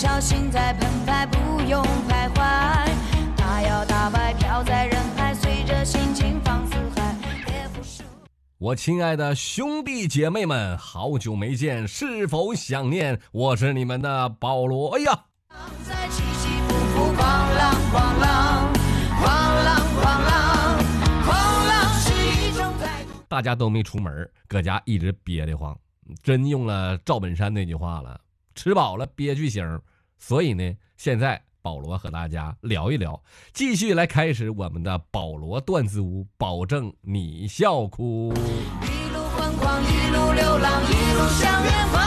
小心在澎湃，不用徘徊。大摇大摆飘在人海，随着心情放肆嗨。我亲爱的兄弟姐妹们，好久没见，是否想念？我是你们的保罗哎呀。在起起伏伏，狂浪狂浪，狂浪狂浪，狂浪是一种态度。大家都没出门，搁家一直憋得慌。真用了赵本山那句话了：吃饱了憋巨星。所以呢，现在。保罗和大家聊一聊，继续来开始我们的保罗段子屋，保证你笑哭。一路疯狂，一路流浪，一路向远方。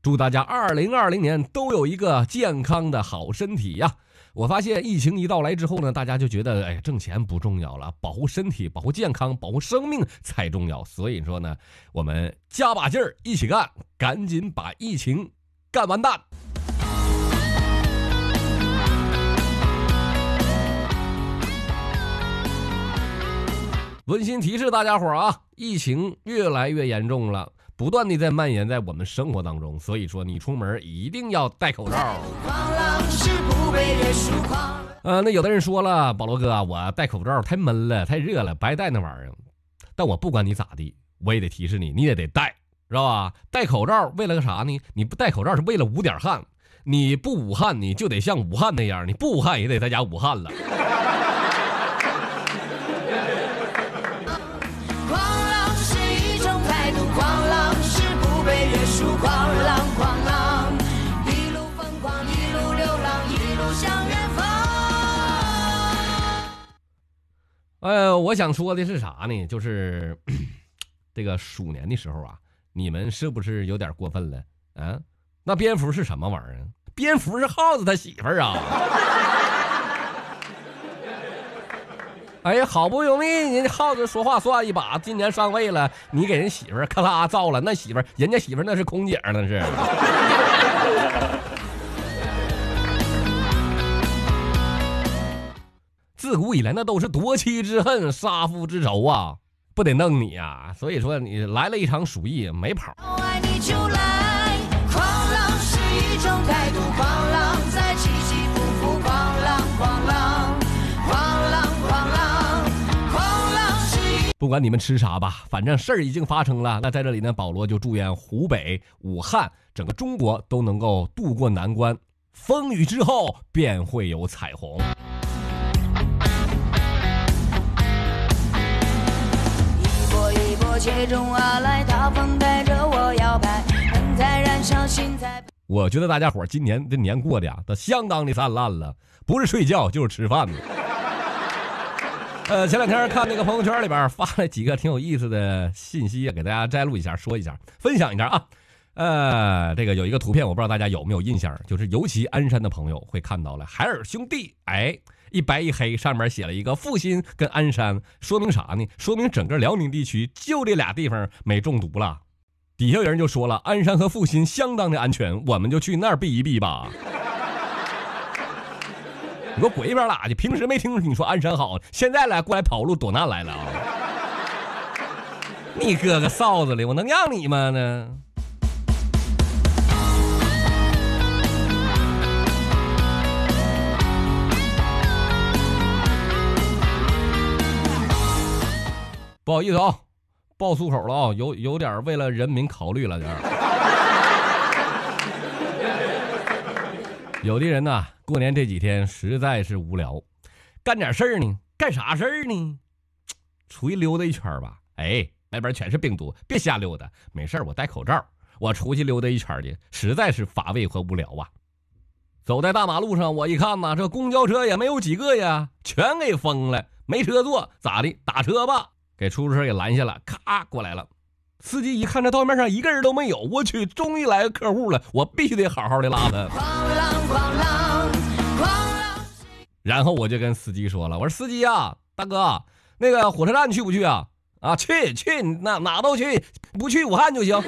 祝大家二零二零年都有一个健康的好身体呀！我发现疫情一到来之后呢，大家就觉得，哎，挣钱不重要了，保护身体、保护健康、保护生命才重要。所以说呢，我们加把劲儿，一起干，赶紧把疫情干完蛋。温馨提示大家伙儿啊，疫情越来越严重了。不断的在蔓延在我们生活当中，所以说你出门一定要戴口罩。呃，那有的人说了，保罗哥，我戴口罩太闷了，太热了，白戴那玩意儿。但我不管你咋地，我也得提示你，你也得戴，知道吧？戴口罩为了个啥呢？你不戴口罩是为了捂点汗，你不捂汗，你就得像武汉那样，你不捂汗也得在家捂汗了。呃，我想说的是啥呢？就是这个鼠年的时候啊，你们是不是有点过分了啊？那蝙蝠是什么玩意儿？蝙蝠是耗子他媳妇儿啊！哎呀，好不容易人家耗子说话算一把，今年上位了，你给人媳妇儿咔啦造了，那媳妇儿人家媳妇儿那是空姐那是。自古以来，那都是夺妻之恨、杀父之仇啊，不得弄你呀！所以说，你来了一场鼠疫，没跑。不管你们吃啥吧，反正事儿已经发生了。那在这里呢，保罗就祝愿湖北、武汉、整个中国都能够渡过难关，风雨之后便会有彩虹。我觉得大家伙今年这年过的呀，都相当的灿烂了，不是睡觉就是吃饭呢。呃，前两天看那个朋友圈里边发了几个挺有意思的信息，给大家摘录一下，说一下，分享一下啊。呃，这个有一个图片，我不知道大家有没有印象，就是尤其鞍山的朋友会看到了海尔兄弟，哎。一白一黑，上面写了一个阜新跟鞍山，说明啥呢？说明整个辽宁地区就这俩地方没中毒了。底下有人就说了，鞍山和阜新相当的安全，我们就去那儿避一避吧。你给我滚一边拉去！平时没听你说鞍山好，现在来过来跑路躲难来了啊！你哥哥臊子的，我能让你吗呢？不好意思啊，爆粗口了啊，有有点为了人民考虑了点 有的人呢，过年这几天实在是无聊，干点事儿呢？干啥事儿呢？出去溜达一圈吧。哎，外边全是病毒，别瞎溜达。没事我戴口罩。我出去溜达一圈去，实在是乏味和无聊啊。走在大马路上，我一看呐，这公交车也没有几个呀，全给封了，没车坐，咋的？打车吧。给出租车给拦下了，咔过来了。司机一看这道面上一个人都没有，我去，终于来个客户了，我必须得好好的拉他。然后我就跟司机说了，我说司机啊，大哥，那个火车站去不去啊？啊，去去，哪哪都去，不去武汉就行。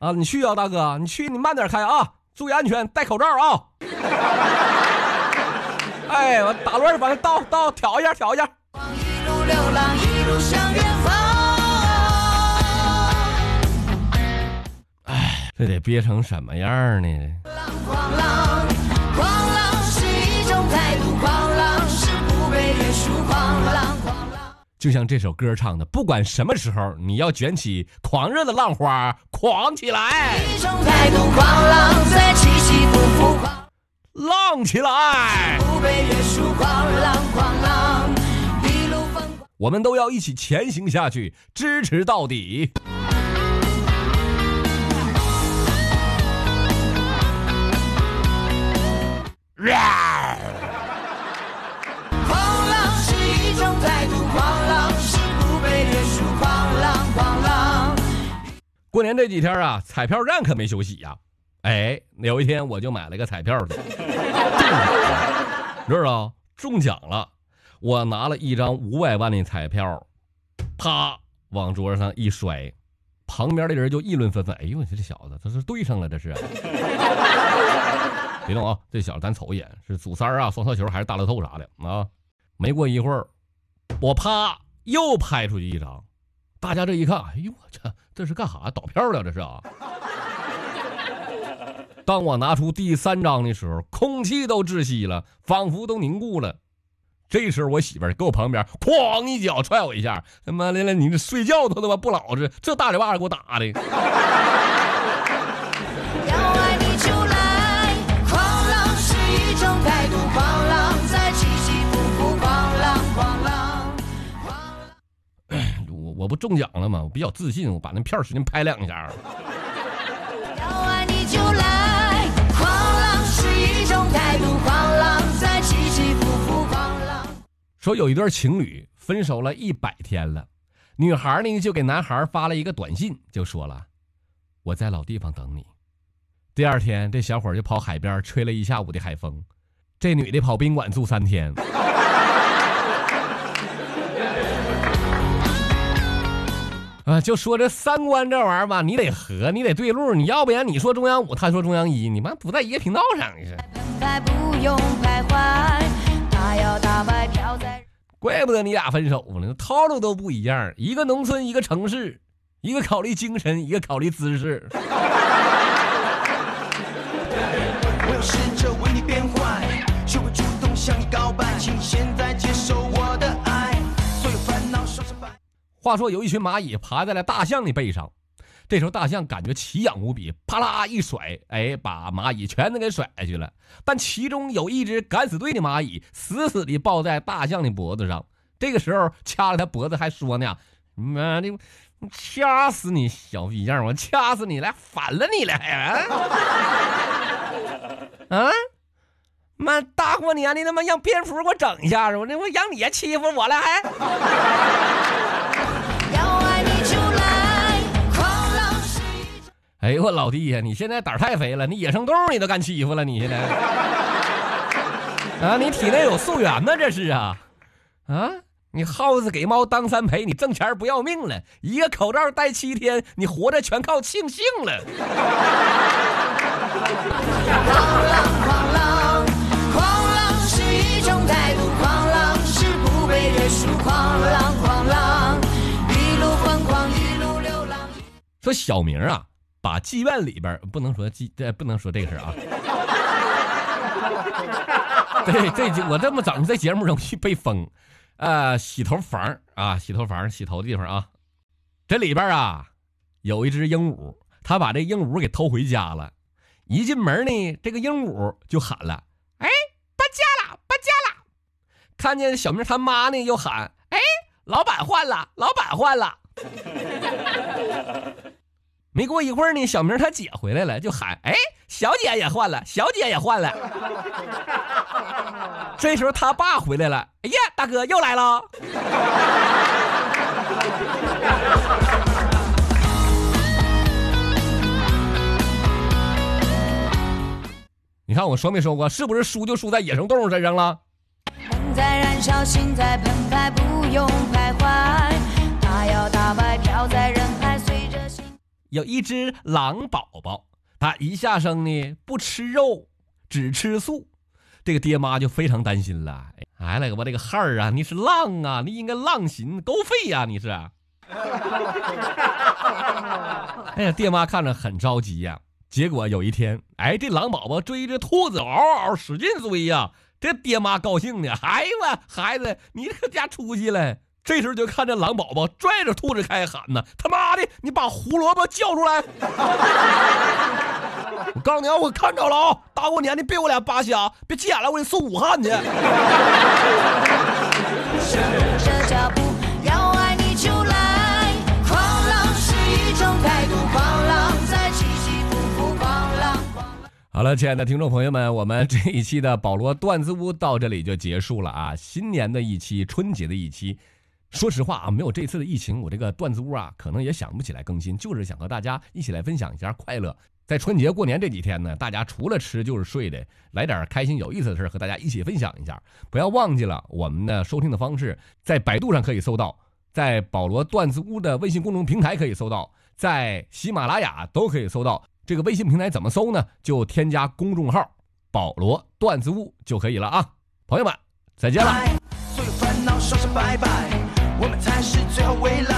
啊，你去啊，大哥，你去，你慢点开啊，注意安全，戴口罩啊。哎，我打乱把它倒倒调一下，调一下。哎，这得憋成什么样呢？狂浪，狂浪是一种态度，狂浪是不被约束，狂浪，狂浪。就像这首歌唱的，不管什么时候，你要卷起狂热的浪花，狂起来，一种态度，狂浪在起起伏伏，狂浪起来。不被约束，狂浪，狂浪，一路疯狂。我们都要一起前行下去，支持到底。狂浪是一种态度，狂浪是不被约束，狂浪，狂浪。过年这几天啊，彩票站可没休息呀、哎，有一天我就买了个彩票去，你知道中奖了，我拿了一张五百万的彩票，啪往桌上一摔，旁边的人就议论纷纷。哎呦，这小子，他是对上了，这是。别动啊，这小子咱瞅一眼，是祖三啊，双色球还是大乐透啥的啊？没过一会儿，我啪又拍出去一张，大家这一看，哎呦我这这是干啥？倒票了这是啊！当我拿出第三张的时候，空气都窒息了，仿佛都凝固了。这时候我媳妇儿搁我旁边，哐一脚踹我一下，他妈的了，你这睡觉都他妈不老实，这大嘴巴子给我打的。要爱你就来，狂浪是一种态度，狂浪在起起伏伏，狂浪，狂浪，狂浪。我我不中奖了吗？我比较自信，我把那票使劲拍两下。要爱你就来，说有一对情侣分手了一百天了，女孩呢就给男孩发了一个短信，就说了：“我在老地方等你。”第二天，这小伙就跑海边吹了一下午的海风，这女的跑宾馆住三天。啊，就说这三观这玩意儿吧，你得合，你得对路，你要不然你说中央五，他说中央一，你妈不在一个频道上，你是。怪不得你俩分手呢，套路都不一样，一个农村，一个城市，一个考虑精神，一个考虑姿势。我要试着为你变坏，学会主动向你告白，请现在接受我的爱，所有烦恼说成白。话说有一群蚂蚁爬在了大象的背上，这时候大象感觉奇痒无比，啪啦一甩，哎，把蚂蚁全都给甩下去了。但其中有一只敢死队的蚂蚁死死地抱在大象的脖子上，这个时候掐了他脖子，还说呢：“妈的，掐死你小逼样，我掐死你来，反了你了还啊！啊！妈，大过年的他妈让蝙蝠给我整一下子，我这我让你欺负我了还？”哎呦我老弟呀，你现在胆儿太肥了，你野生动物你都敢欺负了，你现在啊，你体内有溯源呢，这是啊啊！你耗子给猫当三陪，你挣钱不要命了，一个口罩戴七天，你活着全靠庆幸了。狂浪，狂浪，狂浪是一种态度，狂浪是不被约束，狂浪，狂浪，一路疯狂，一路流浪。说小明啊，把妓院里边不能说妓，呃，不能说这个事儿啊。对，这就我这么整，这节目容易被封。呃，洗头房啊，洗头房洗头的地方啊，这里边啊有一只鹦鹉，他把这鹦鹉给偷回家了。一进门呢，这个鹦鹉就喊了：“哎，搬家了，搬家了！”看见小明他妈呢，又喊：“哎，老板换了，老板换了。”没过一会儿呢，小明他姐回来了，就喊：“哎，小姐也换了，小姐也换了。”这时候他爸回来了，哎呀，大哥又来了。你看我说没说过，是不是输就输在野生动物身上了？梦在燃烧，心在澎湃，不用有一只狼宝宝，它一下生呢不吃肉，只吃素，这个爹妈就非常担心了。哎了个吧，这个孩儿啊，你是浪啊，你应该浪心狗肺呀、你是。哎呀，爹妈看着很着急呀、结果有一天，哎，这狼宝宝追着兔子嗷嗷使劲追呀，这爹妈高兴的，哎呀，孩子，你可家出息了。这时候就看见狼宝宝拽着兔子开喊呢：“他妈的，你把胡萝卜叫出来！” 我告诉你啊，我看着了啊，大过年的别我俩扒瞎，别急眼了，我给你送武汉去。好了，亲爱的听众朋友们，我们这一期的保罗段子屋到这里就结束了啊！新年的一期，春节的一期。说实话啊，没有这次的疫情，我这个段子屋啊，可能也想不起来更新，就是想和大家一起来分享一下快乐。在春节过年这几天呢，大家除了吃就是睡的，来点开心有意思的事和大家一起分享一下。不要忘记了我们的收听的方式，在百度上可以搜到，在保罗段子屋的微信公众平台可以搜到，在喜马拉雅都可以搜到。这个微信平台怎么搜呢？就添加公众号“保罗段子屋”就可以了啊！朋友们，再见了。所有烦恼说声拜拜，我们才是最后未来。